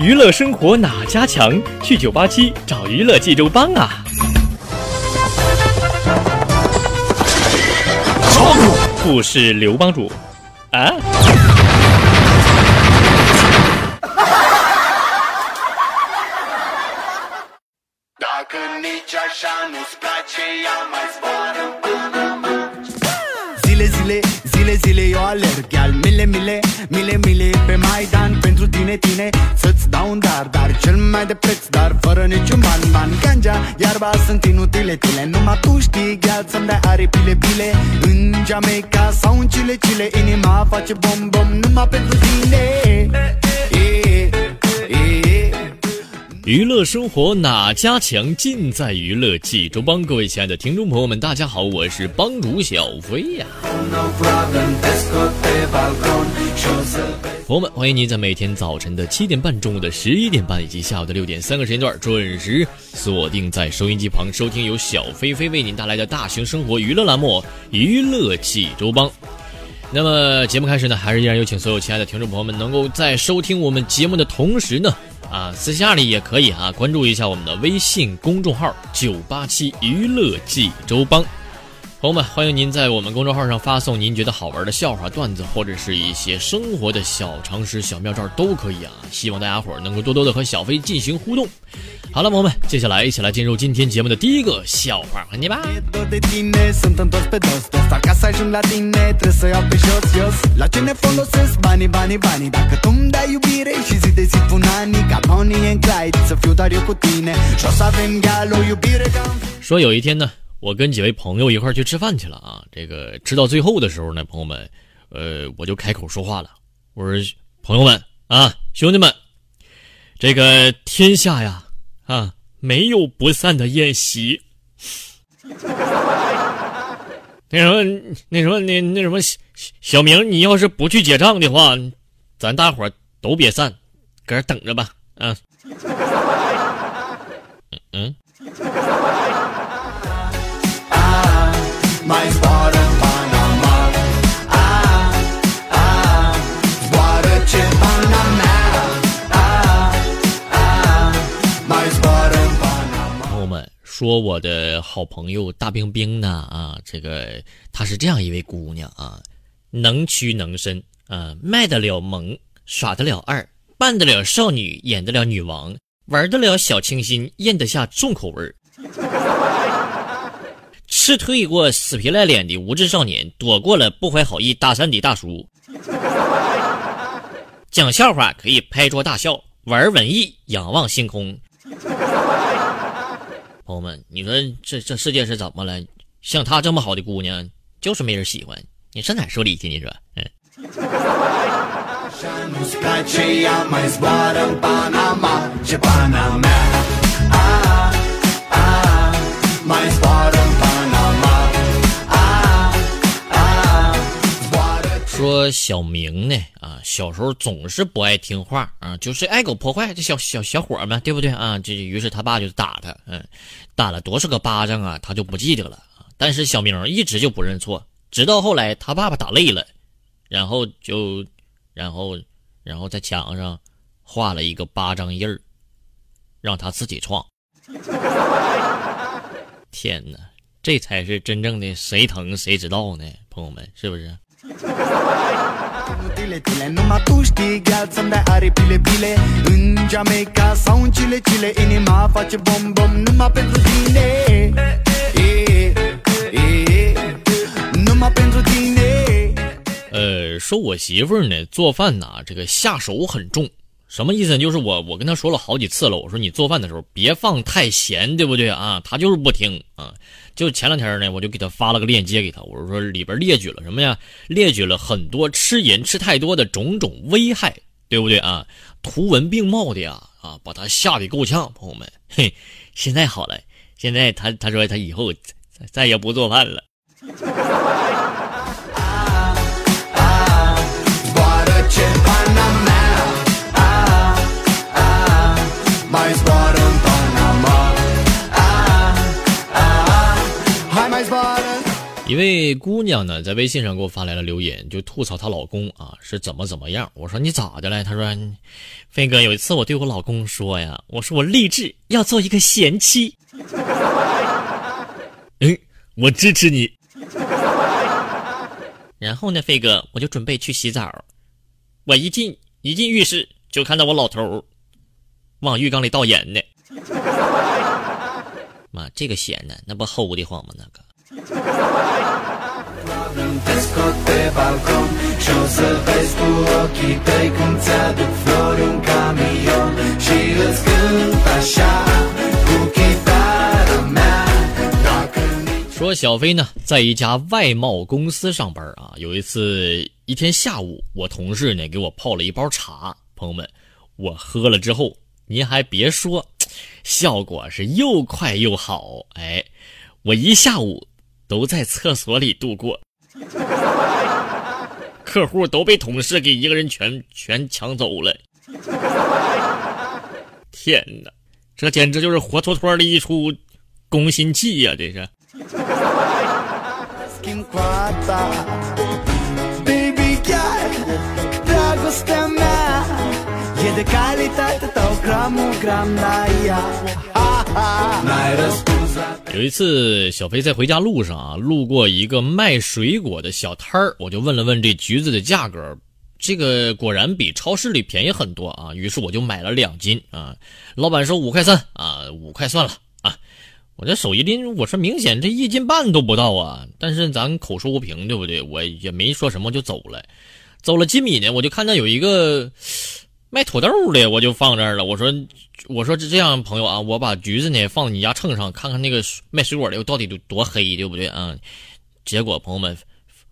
娱乐生活哪家强？去九八七找娱乐济州帮啊！不是刘帮主啊。Zile, zile, zile, zile eu alerg Iar mile, mile, mile, mile pe Maidan Pentru tine, tine, să-ți mai de preț, dar fără niciun ban, ban. Ganja, iarba sunt inutile, tile Numai tu știi, gheal să-mi dai aripile, bile. În Jamaica sau în Chile, Chile Inima face bom, bom, numai pentru tine 娱乐生活哪家强？尽在娱乐济州帮。各位亲爱的听众朋友们，大家好，我是帮主小飞呀。朋友们，欢迎您在每天早晨的七点半、中午的十一点半以及下午的六点三个时间段准时锁定在收音机旁收听由小飞飞为您带来的大型生活娱乐栏目《娱乐济州帮》。那么节目开始呢，还是依然有请所有亲爱的听众朋友们，能够在收听我们节目的同时呢。啊，私下里也可以啊，关注一下我们的微信公众号“九八七娱乐济州帮”。朋友们欢迎您在我们公众号上发送您觉得好玩的笑话段子或者是一些生活的小常识小妙招都可以啊希望大家伙儿能够多多的和小飞进行互动。好了朋友们接下来一起来进入今天节目的第一个笑话环节吧说有一天呢我跟几位朋友一块去吃饭去了啊。这个吃到最后的时候呢，朋友们，呃，我就开口说话了，我说：“朋友们啊，兄弟们，这个天下呀，啊，没有不散的宴席。那什么，那什么，那那什么，小明，你要是不去结账的话，咱大伙都别散，搁这等着吧。啊，嗯。” Mai 说，我的好朋友大冰冰呢啊，这个她是这样一位姑娘啊，能屈能伸啊，卖得了萌，耍得了二，扮得了少女，演得了女王，玩得了小清新，咽得下重口味儿。吃退过死皮赖脸的无知少年，躲过了不怀好意搭讪的大叔。讲笑话可以拍桌大笑，玩文艺仰望星空。朋友们，你说这这世界是怎么了？像她这么好的姑娘，就是没人喜欢。你上哪说理去？你说，嗯。说小明呢啊，小时候总是不爱听话啊，就是爱搞破坏，这小小小伙儿嘛，对不对啊？这于是他爸就打他，嗯，打了多少个巴掌啊，他就不记得了。但是小明一直就不认错，直到后来他爸爸打累了，然后就，然后，然后在墙上画了一个巴掌印儿，让他自己创。天哪，这才是真正的谁疼谁知道呢，朋友们，是不是？呃，说我媳妇儿呢做饭呐，这个下手很重，什么意思？就是我我跟她说了好几次了，我说你做饭的时候别放太咸，对不对啊？她就是不听啊。就前两天呢，我就给他发了个链接给他，我说说里边列举了什么呀？列举了很多吃盐吃太多的种种危害，对不对啊？图文并茂的呀，啊，把他吓得够呛，朋友们，嘿，现在好了，现在他他说他以后再再也不做饭了。位姑娘呢，在微信上给我发来了留言，就吐槽她老公啊是怎么怎么样。我说你咋的了？她说，飞哥有一次我对我老公说呀，我说我立志要做一个贤妻。嗯，我支持你。然后呢，飞哥，我就准备去洗澡，我一进一进浴室就看到我老头往浴缸里倒盐呢。妈，这个咸呢，那不齁的慌吗？那个。说小飞呢，在一家外贸公司上班啊。有一次，一天下午，我同事呢给我泡了一包茶，朋友们，我喝了之后，您还别说，效果是又快又好。哎，我一下午都在厕所里度过，客户都被同事给一个人全全抢走了。天哪，这简直就是活脱脱的一出攻心计呀、这是。有一次，小飞在回家路上啊，路过一个卖水果的小摊儿，我就问了问这橘子的价格，这个果然比超市里便宜很多啊。于是我就买了两斤啊，老板说五块三啊，五块算了啊。我这手一拎，我说明显这一斤半都不到啊，但是咱口说无凭，对不对？我也没说什么就走了。走了几米呢，我就看到有一个卖土豆的，我就放这儿了。我说，我说这这样，朋友啊，我把橘子呢放你家秤上，看看那个卖水果的到底有多黑，对不对啊？结果朋友们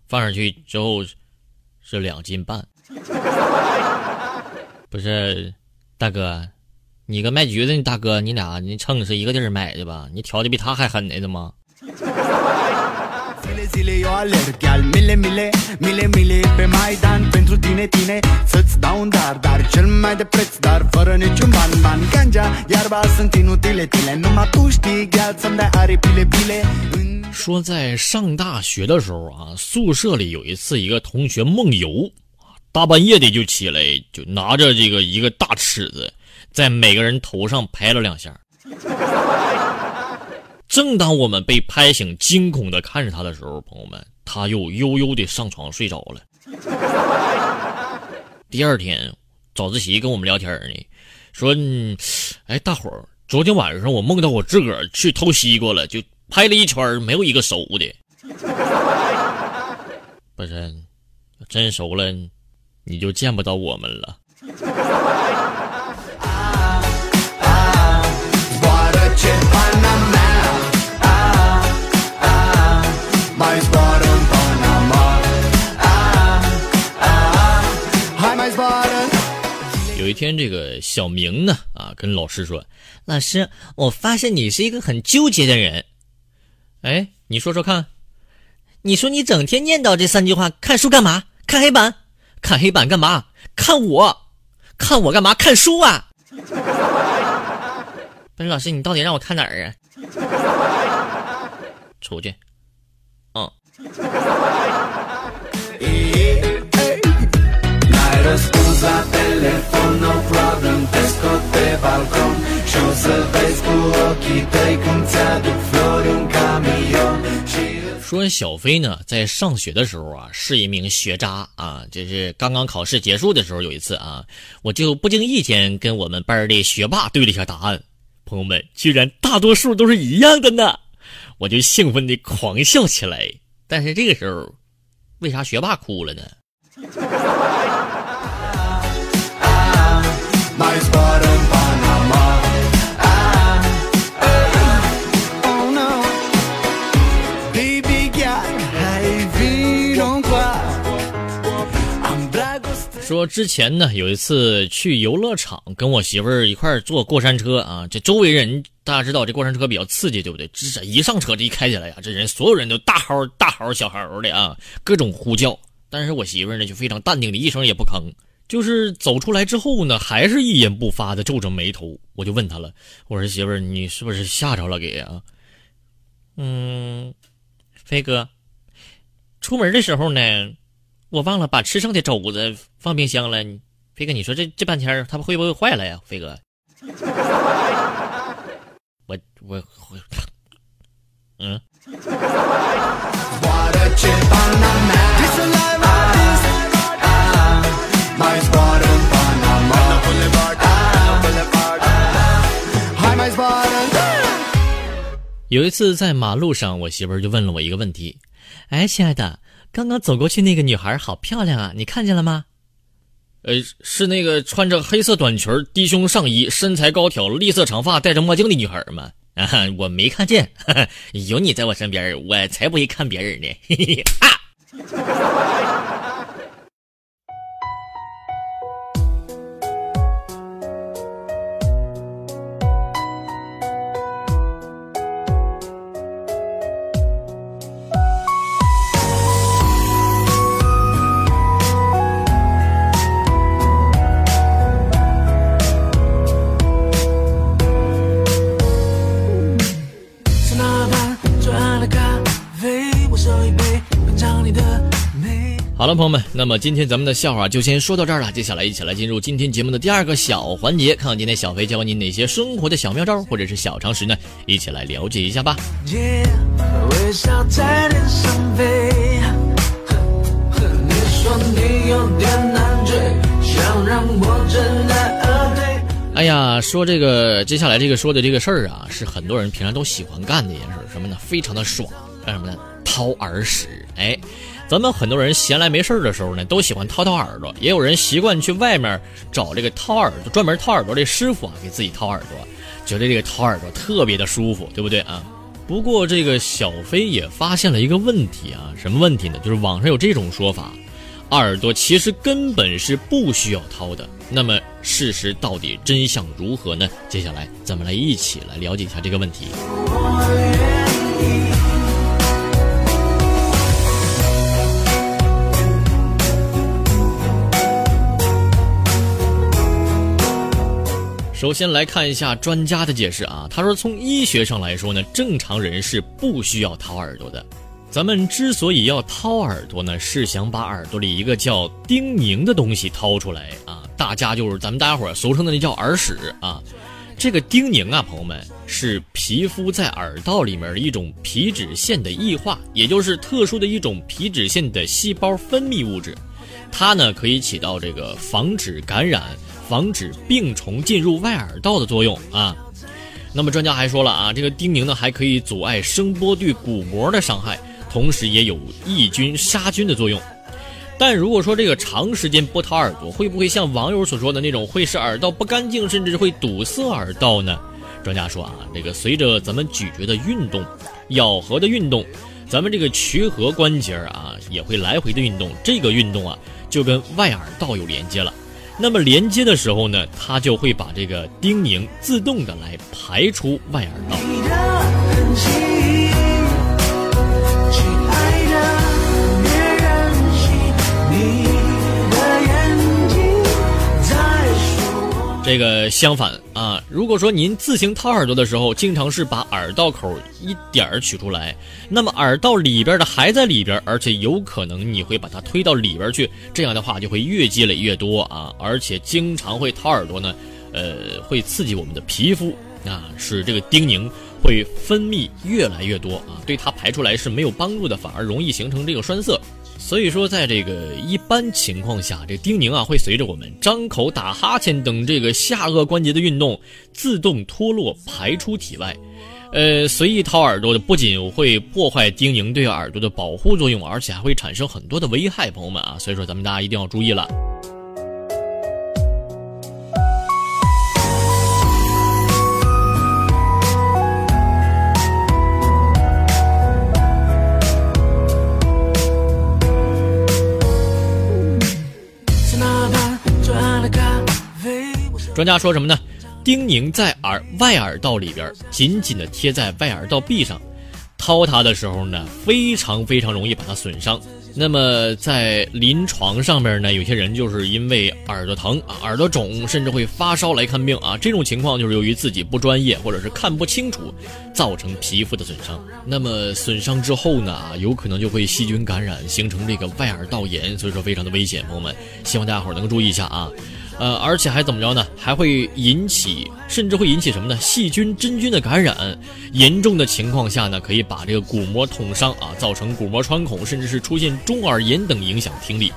放上去之后是两斤半，不是大哥，你跟卖橘子的大哥，你俩那秤是一个地儿买的吧？你调的比他还狠呢，怎么？Zile, zile eu alerg Iar mile, mile, mile, mile Pe Maidan pentru tine, tine Să-ți dau un dar, dar cel mai de preț Dar fără niciun ban, ban Ganja, iarba sunt inutile, tile Numai tu știi, gheal să-mi dai aripile, bile În 说在上大学的时候啊，宿舍里有一次一个同学梦游，大半夜的就起来，就拿着这个一个大尺子，在每个人头上拍了两下。正当我们被拍醒，惊恐的看着他的时候，朋友们，他又悠悠的上床睡着了。第二天，早自习跟我们聊天呢，说：“，哎，大伙儿，昨天晚上我梦到我自个儿去偷西瓜了，就拍了一圈，没有一个熟的。不是，真熟了，你就见不到我们了。有一天，这个小明呢，啊，跟老师说：“老师，我发现你是一个很纠结的人。哎，你说说看，你说你整天念叨这三句话，看书干嘛？看黑板，看黑板干嘛？看我，看我干嘛？看书啊！不是老师，你到底让我看哪儿啊？出去。嗯，小飞呢，在上学的时候啊，是一名学渣啊。就是刚刚考试结束的时候，有一次啊，我就不经意间跟我们班的学霸对了一下答案，朋友们，居然大多数都是一样的呢，我就兴奋的狂笑起来。但是这个时候，为啥学霸哭了呢？说之前呢，有一次去游乐场，跟我媳妇儿一块坐过山车啊，这周围人大家知道这过山车比较刺激，对不对？这一上车这一开起来呀，这人所有人都大嚎大嚎小嚎的啊，各种呼叫。但是我媳妇儿呢就非常淡定的一声也不吭，就是走出来之后呢，还是一言不发的皱着眉头。我就问她了，我说媳妇儿，你是不是吓着了给啊？嗯，飞哥，出门的时候呢，我忘了把吃剩的肘子放冰箱了。飞哥，你说这这半天它会不会坏了呀？飞哥。我我我，嗯。有一次在马路上，我媳妇儿就问了我一个问题：“哎，亲爱的，刚刚走过去那个女孩好漂亮啊，你看见了吗？”呃，是那个穿着黑色短裙、低胸上衣、身材高挑、栗色长发、戴着墨镜的女孩吗？啊，我没看见。有你在我身边，我才不会看别人呢。嘿嘿啊！了，朋友们，那么今天咱们的笑话就先说到这儿了。接下来一起来进入今天节目的第二个小环节，看看今天小飞教你哪些生活的小妙招或者是小常识呢？一起来了解一下吧。哎呀，说这个接下来这个说的这个事儿啊，是很多人平常都喜欢干的一件事，什么呢？非常的爽，干什么呢？掏耳屎，哎。咱们很多人闲来没事儿的时候呢，都喜欢掏掏耳朵，也有人习惯去外面找这个掏耳朵专门掏耳朵的师傅啊，给自己掏耳朵，觉得这个掏耳朵特别的舒服，对不对啊？不过这个小飞也发现了一个问题啊，什么问题呢？就是网上有这种说法，耳朵其实根本是不需要掏的。那么事实到底真相如何呢？接下来咱们来一起来了解一下这个问题。首先来看一下专家的解释啊，他说从医学上来说呢，正常人是不需要掏耳朵的。咱们之所以要掏耳朵呢，是想把耳朵里一个叫丁宁的东西掏出来啊。大家就是咱们大家伙俗称的那叫耳屎啊。这个丁宁啊，朋友们是皮肤在耳道里面的一种皮脂腺的异化，也就是特殊的一种皮脂腺的细胞分泌物质，它呢可以起到这个防止感染。防止病虫进入外耳道的作用啊，那么专家还说了啊，这个丁宁呢还可以阻碍声波对鼓膜的伤害，同时也有抑菌杀菌的作用。但如果说这个长时间不掏耳朵，会不会像网友所说的那种会使耳道不干净，甚至会堵塞耳道呢？专家说啊，这个随着咱们咀嚼的运动、咬合的运动，咱们这个曲颌关节啊也会来回的运动，这个运动啊就跟外耳道有连接了。那么连接的时候呢，它就会把这个叮咛自动的来排出外耳道。这个相反啊，如果说您自行掏耳朵的时候，经常是把耳道口一点儿取出来，那么耳道里边的还在里边，而且有可能你会把它推到里边去，这样的话就会越积累越多啊，而且经常会掏耳朵呢，呃，会刺激我们的皮肤啊，使这个叮咛会分泌越来越多啊，对它排出来是没有帮助的，反而容易形成这个栓塞。所以说，在这个一般情况下，这丁宁啊会随着我们张口、打哈欠等这个下颚关节的运动，自动脱落排出体外。呃，随意掏耳朵的不仅会破坏丁宁对耳朵的保护作用，而且还会产生很多的危害，朋友们啊，所以说咱们大家一定要注意了。专家说什么呢？钉拧在耳外耳道里边，紧紧的贴在外耳道壁上。掏它的时候呢，非常非常容易把它损伤。那么在临床上面呢，有些人就是因为耳朵疼啊、耳朵肿，甚至会发烧来看病啊。这种情况就是由于自己不专业或者是看不清楚，造成皮肤的损伤。那么损伤之后呢，啊有可能就会细菌感染，形成这个外耳道炎，所以说非常的危险。朋友们，希望大家伙能注意一下啊。呃，而且还怎么着呢？还会引起，甚至会引起什么呢？细菌、真菌的感染。严重的情况下呢，可以把这个鼓膜捅伤啊，造成鼓膜穿孔，甚至是出现中耳炎等，影响听力。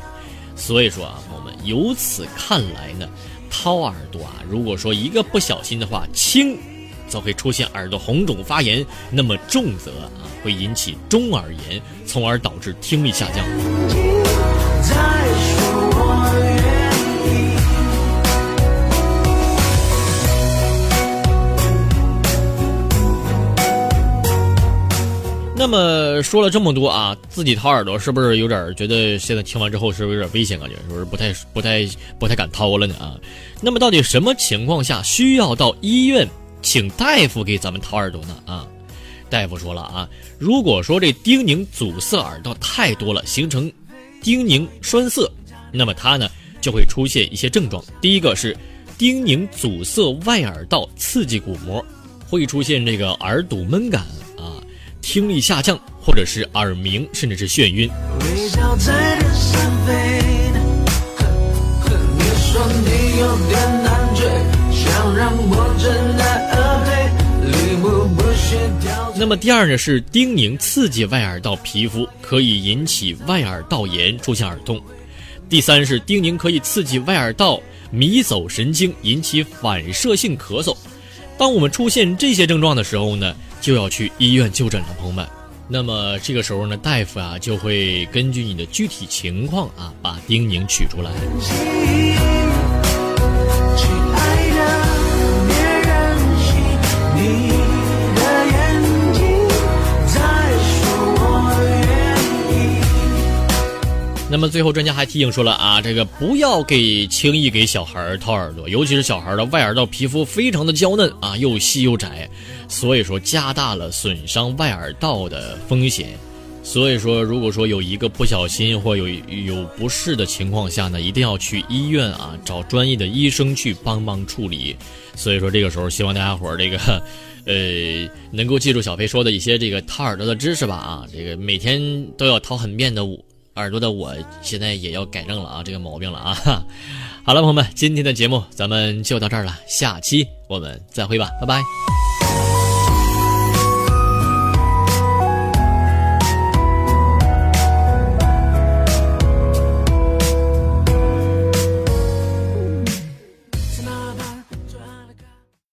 所以说啊，朋友们，由此看来呢，掏耳朵啊，如果说一个不小心的话，轻，则会出现耳朵红肿发炎；那么重则啊，会引起中耳炎，从而导致听力下降。那么说了这么多啊，自己掏耳朵是不是有点觉得现在听完之后是不是有点危险感觉？是不是不太不太不太敢掏了呢啊？那么到底什么情况下需要到医院请大夫给咱们掏耳朵呢？啊，大夫说了啊，如果说这叮咛阻塞耳道太多了，形成叮咛栓塞，那么它呢就会出现一些症状。第一个是叮咛阻塞外耳道，刺激鼓膜，会出现这个耳堵闷感。听力下降，或者是耳鸣，甚至是眩晕。那么第二呢，是叮咛刺激外耳道皮肤，可以引起外耳道炎，出现耳痛。第三是叮咛可以刺激外耳道迷走神经，引起反射性咳嗽。当我们出现这些症状的时候呢？就要去医院就诊了，朋友们。那么这个时候呢，大夫啊就会根据你的具体情况啊，把丁宁取出来。那么最后，专家还提醒说了啊，这个不要给轻易给小孩掏耳朵，尤其是小孩的外耳道皮肤非常的娇嫩啊，又细又窄，所以说加大了损伤外耳道的风险。所以说，如果说有一个不小心或有有不适的情况下呢，一定要去医院啊，找专业的医生去帮忙处理。所以说，这个时候希望大家伙儿这个，呃，能够记住小飞说的一些这个 掏耳朵的知识吧啊，这个每天都要掏很遍的。耳朵的我现在也要改正了啊，这个毛病了啊！好了，朋友们，今天的节目咱们就到这儿了，下期我们再会吧，拜拜。